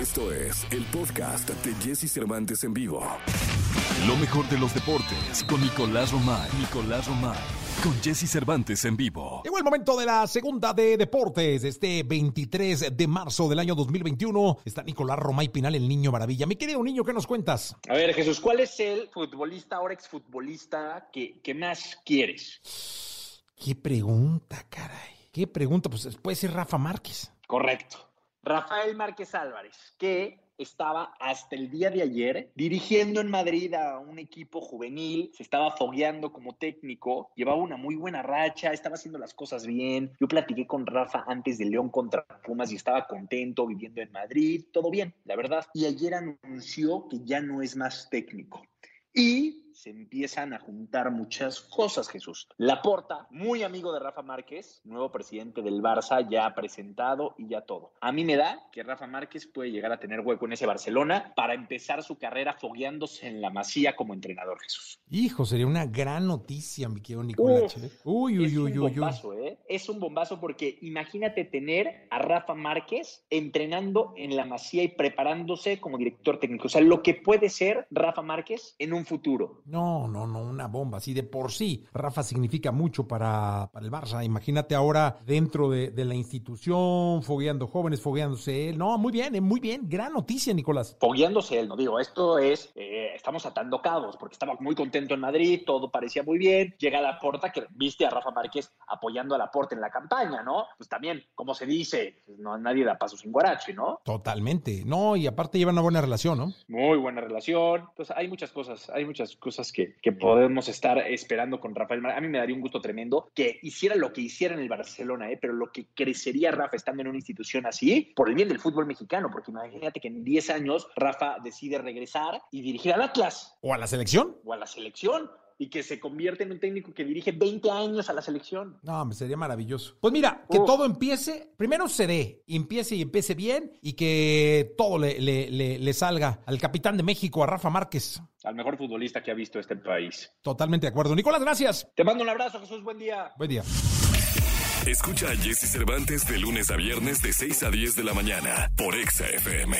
Esto es el podcast de Jesse Cervantes en vivo. Lo mejor de los deportes con Nicolás Romay. Nicolás Romay. Con Jesse Cervantes en vivo. Llegó el momento de la segunda de deportes. Este 23 de marzo del año 2021 está Nicolás Romay Pinal, el niño maravilla. Mi querido niño, ¿qué nos cuentas? A ver, Jesús, ¿cuál es el futbolista, ahora exfutbolista, que, que más quieres? Qué pregunta, caray. Qué pregunta. Pues puede ser Rafa Márquez. Correcto. Rafael Márquez Álvarez, que estaba hasta el día de ayer dirigiendo en Madrid a un equipo juvenil, se estaba fogueando como técnico, llevaba una muy buena racha, estaba haciendo las cosas bien. Yo platiqué con Rafa antes de León contra Pumas y estaba contento viviendo en Madrid, todo bien, la verdad. Y ayer anunció que ya no es más técnico. Y se empiezan a juntar muchas cosas, Jesús. Laporta, muy amigo de Rafa Márquez, nuevo presidente del Barça, ya presentado y ya todo. A mí me da que Rafa Márquez puede llegar a tener hueco en ese Barcelona para empezar su carrera fogueándose en la masía como entrenador, Jesús. Hijo, sería una gran noticia, mi querido Nicolás. uy, uy, es uy, un bombazo, ¿eh? Es un bombazo porque imagínate tener a Rafa Márquez entrenando en la masía y preparándose como director técnico. O sea, lo que puede ser Rafa Márquez en un futuro. No, no, no, una bomba. Así de por sí, Rafa significa mucho para, para el Barça. Imagínate ahora dentro de, de, la institución, fogueando jóvenes, fogueándose él. No, muy bien, eh, muy bien. Gran noticia, Nicolás. Fogueándose él, no digo, esto es, eh, estamos atando cabos, porque estaba muy contento en Madrid, todo parecía muy bien. Llega a la porta, que viste a Rafa Márquez apoyando a la porta en la campaña, ¿no? Pues también, como se dice, pues no nadie da paso sin guarache, ¿no? Totalmente. No, y aparte llevan una buena relación, ¿no? Muy buena relación. Entonces, hay muchas cosas, hay muchas cosas que, que, podemos estar esperando con Rafael A mí me daría un gusto tremendo que hiciera lo que hiciera en el Barcelona, ¿eh? pero lo que crecería Rafa estando en una institución así, por el bien del fútbol mexicano, porque imagínate que en 10 años Rafa decide regresar y dirigir al Atlas. ¿O a la selección? O a la selección y que se convierte en un técnico que dirige 20 años a la selección. No, me sería maravilloso. Pues mira, que todo empiece, primero se dé, empiece y empiece bien y que todo le, le, le, le, salga al capitán de México, a Rafa Márquez. Al mejor futbolista que ha visto este país. Totalmente de acuerdo. Nicolás, gracias. Te mando un abrazo, Jesús. Buen día. Buen día. Escucha a Jesse Cervantes de lunes a viernes de 6 a 10 de la mañana por Exa FM.